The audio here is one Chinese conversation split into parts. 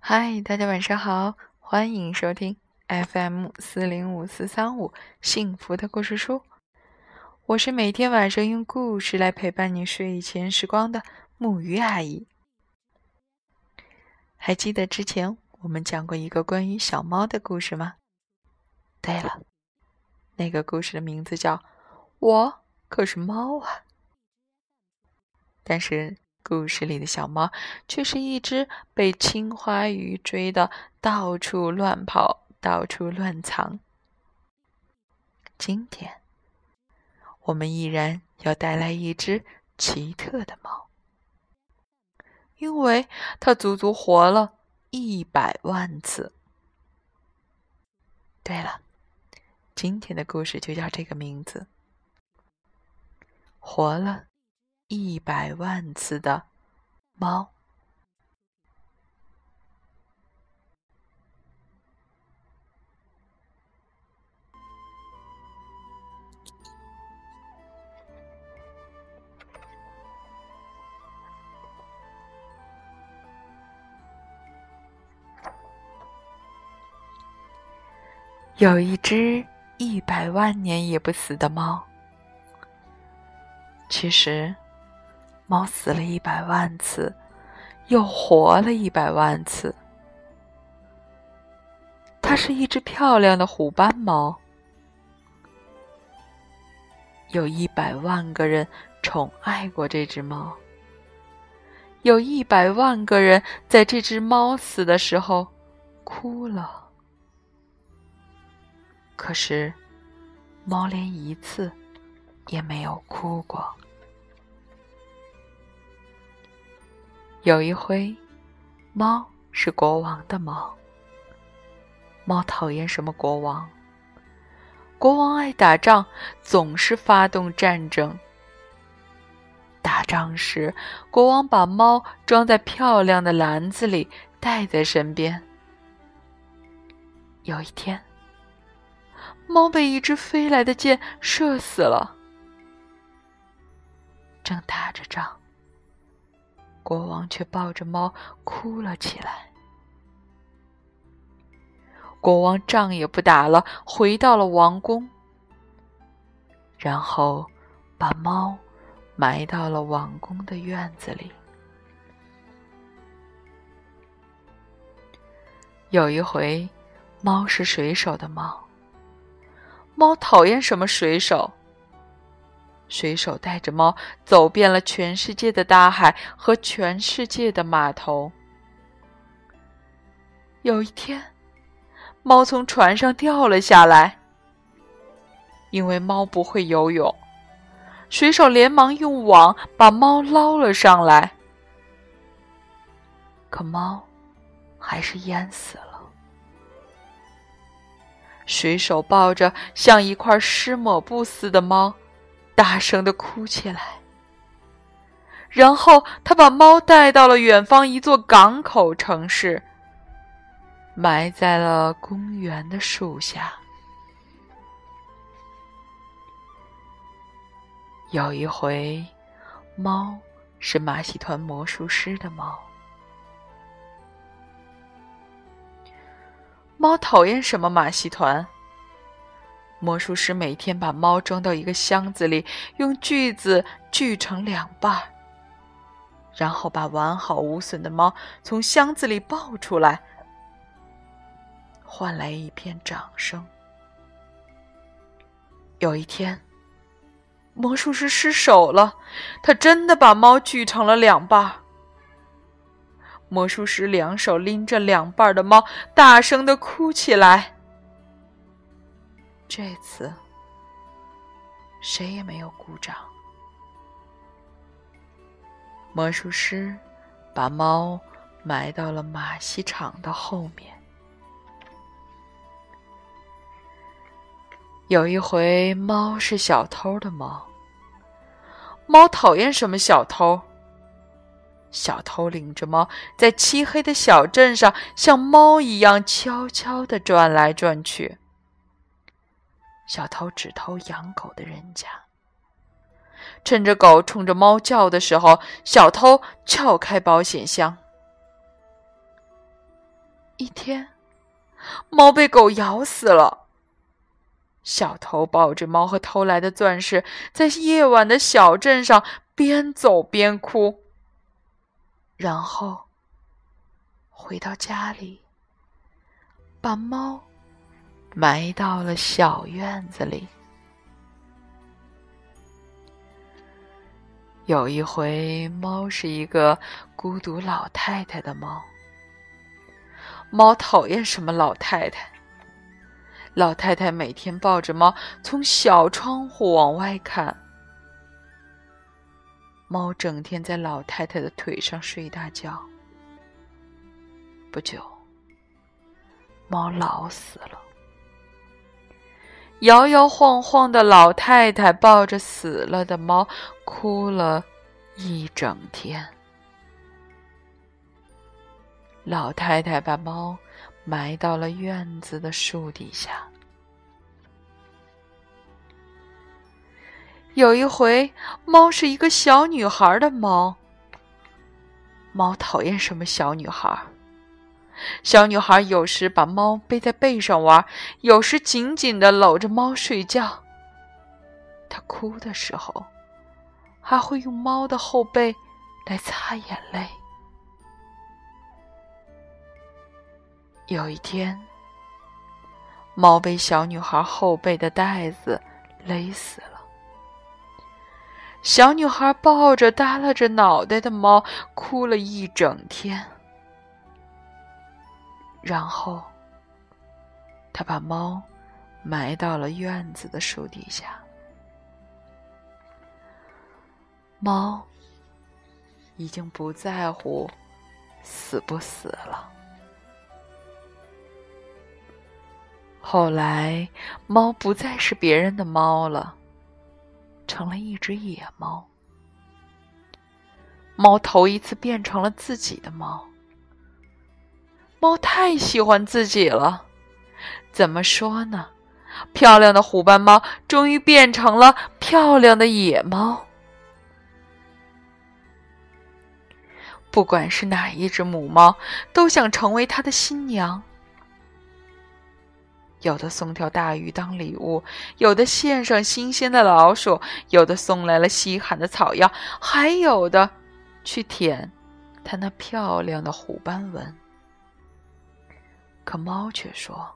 嗨，大家晚上好，欢迎收听 FM 四零五四三五幸福的故事书。我是每天晚上用故事来陪伴你睡前时光的木鱼阿姨。还记得之前我们讲过一个关于小猫的故事吗？对了，那个故事的名字叫《我可是猫啊》，但是。故事里的小猫却是一只被青花鱼追的到处乱跑、到处乱藏。今天，我们依然要带来一只奇特的猫，因为它足足活了一百万次。对了，今天的故事就叫这个名字，活了。一百万次的猫。有一只一百万年也不死的猫，其实。猫死了一百万次，又活了一百万次。它是一只漂亮的虎斑猫，有一百万个人宠爱过这只猫，有一百万个人在这只猫死的时候哭了。可是，猫连一次也没有哭过。有一回，猫是国王的猫。猫讨厌什么国王？国王爱打仗，总是发动战争。打仗时，国王把猫装在漂亮的篮子里，带在身边。有一天，猫被一支飞来的箭射死了。正打着仗。国王却抱着猫哭了起来。国王仗也不打了，回到了王宫，然后把猫埋到了王宫的院子里。有一回，猫是水手的猫，猫讨厌什么水手？水手带着猫走遍了全世界的大海和全世界的码头。有一天，猫从船上掉了下来。因为猫不会游泳，水手连忙用网把猫捞了上来。可猫还是淹死了。水手抱着像一块湿抹布似的猫。大声的哭起来，然后他把猫带到了远方一座港口城市，埋在了公园的树下。有一回，猫是马戏团魔术师的猫，猫讨厌什么马戏团？魔术师每天把猫装到一个箱子里，用锯子锯成两半儿，然后把完好无损的猫从箱子里抱出来，换来一片掌声。有一天，魔术师失手了，他真的把猫锯成了两半儿。魔术师两手拎着两半的猫，大声的哭起来。这次，谁也没有鼓掌。魔术师把猫埋到了马戏场的后面。有一回，猫是小偷的猫。猫讨厌什么小偷？小偷领着猫在漆黑的小镇上，像猫一样悄悄的转来转去。小偷只偷养狗的人家，趁着狗冲着猫叫的时候，小偷撬开保险箱。一天，猫被狗咬死了。小偷抱着猫和偷来的钻石，在夜晚的小镇上边走边哭，然后回到家里，把猫埋到了小院子里。有一回，猫是一个孤独老太太的猫。猫讨厌什么老太太？老太太每天抱着猫从小窗户往外看。猫整天在老太太的腿上睡大觉。不久，猫老死了。摇摇晃晃的老太太抱着死了的猫，哭了一整天。老太太把猫埋到了院子的树底下。有一回，猫是一个小女孩的猫。猫讨厌什么小女孩？小女孩有时把猫背在背上玩，有时紧紧的搂着猫睡觉。她哭的时候，还会用猫的后背来擦眼泪。有一天，猫被小女孩后背的带子勒死了。小女孩抱着耷拉着脑袋的猫，哭了一整天。然后，他把猫埋到了院子的树底下。猫已经不在乎死不死了。后来，猫不再是别人的猫了，成了一只野猫。猫头一次变成了自己的猫。猫太喜欢自己了，怎么说呢？漂亮的虎斑猫终于变成了漂亮的野猫。不管是哪一只母猫，都想成为它的新娘。有的送条大鱼当礼物，有的献上新鲜的老鼠，有的送来了稀罕的草药，还有的去舔它那漂亮的虎斑纹。可猫却说：“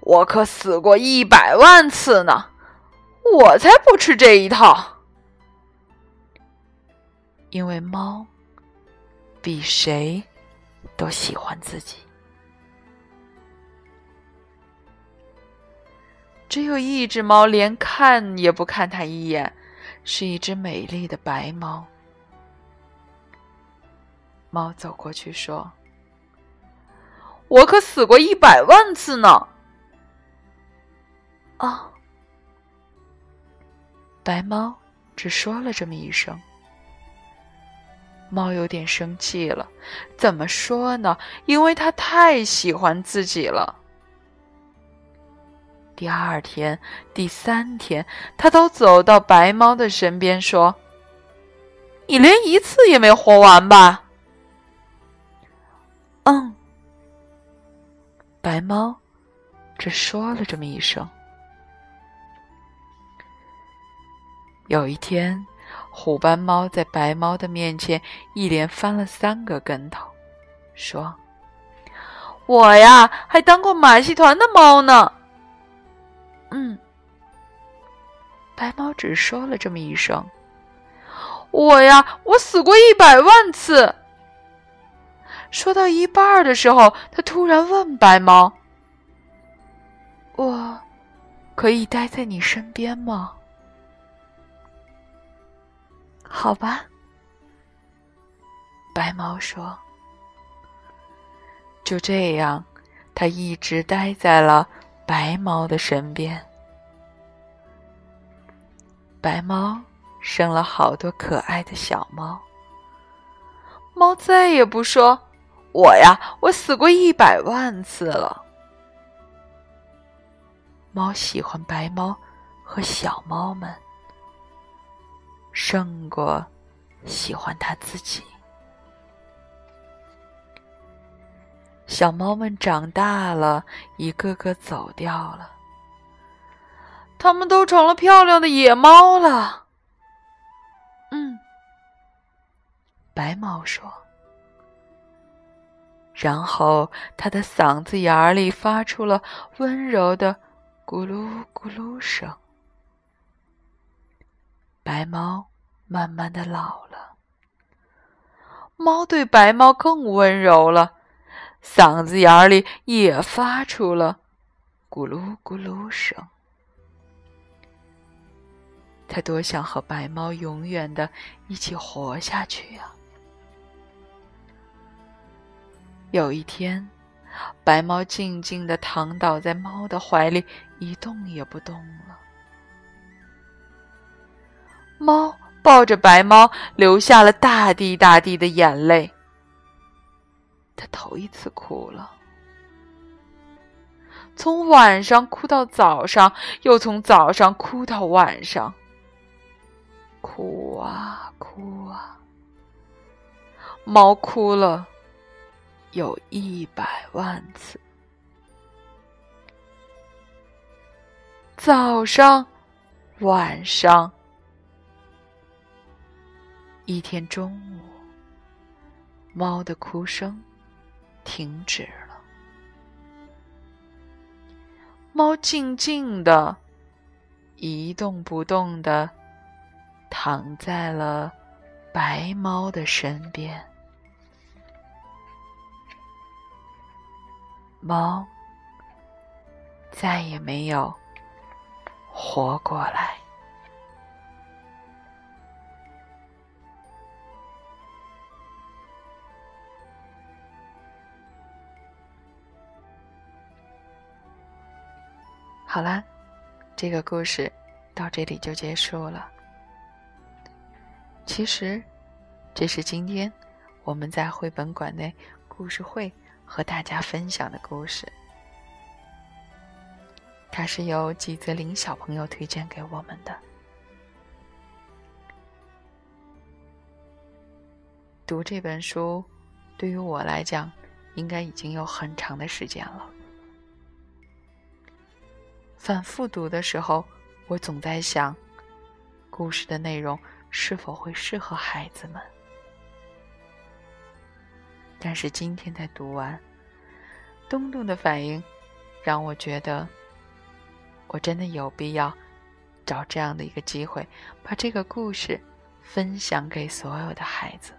我可死过一百万次呢，我才不吃这一套。因为猫比谁都喜欢自己。只有一只猫连看也不看它一眼，是一只美丽的白猫。”猫走过去说：“我可死过一百万次呢。”啊！白猫只说了这么一声。猫有点生气了，怎么说呢？因为它太喜欢自己了。第二天、第三天，它都走到白猫的身边说：“你连一次也没活完吧？”嗯，白猫只说了这么一声。有一天，虎斑猫在白猫的面前一连翻了三个跟头，说：“我呀，还当过马戏团的猫呢。”嗯，白猫只说了这么一声：“我呀，我死过一百万次。”说到一半的时候，他突然问白猫：“我可以待在你身边吗？”“好吧。”白猫说。就这样，他一直待在了白猫的身边。白猫生了好多可爱的小猫。猫再也不说。我呀，我死过一百万次了。猫喜欢白猫和小猫们，胜过喜欢它自己。小猫们长大了，一个个走掉了。它们都成了漂亮的野猫了。嗯，白猫说。然后它的嗓子眼里发出了温柔的咕噜咕噜声。白猫慢慢的老了。猫对白猫更温柔了。嗓子眼里也发出了咕噜咕噜声。他多想和白猫永远的一起活下去呀！有一天，白猫静静的躺倒在猫的怀里，一动也不动了。猫抱着白猫，流下了大滴大滴的眼泪。他头一次哭了，从晚上哭到早上，又从早上哭到晚上，哭啊哭啊，猫哭了有一百万次。早上，晚上，一天中午，猫的哭声。停止了，猫静静的，一动不动的躺在了白猫的身边。猫再也没有活过来。好啦，这个故事到这里就结束了。其实，这是今天我们在绘本馆内故事会和大家分享的故事。它是由吉泽林小朋友推荐给我们的。读这本书，对于我来讲，应该已经有很长的时间了。反复读的时候，我总在想，故事的内容是否会适合孩子们。但是今天才读完，东东的反应让我觉得，我真的有必要找这样的一个机会，把这个故事分享给所有的孩子。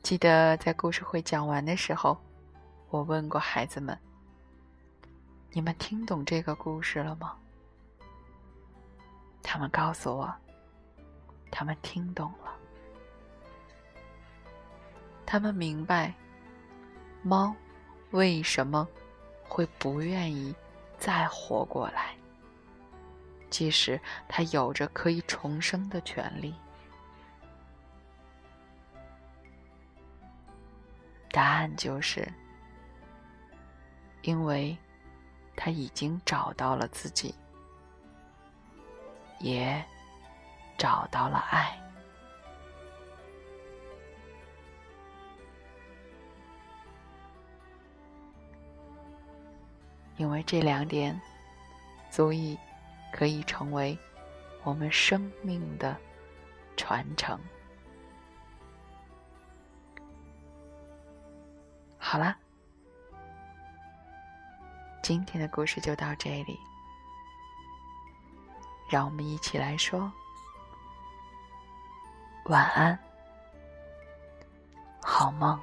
记得在故事会讲完的时候，我问过孩子们：“你们听懂这个故事了吗？”他们告诉我，他们听懂了。他们明白，猫为什么会不愿意再活过来，即使它有着可以重生的权利。答案就是，因为他已经找到了自己，也找到了爱。因为这两点，足以可以成为我们生命的传承。好了，今天的故事就到这里。让我们一起来说晚安，好梦。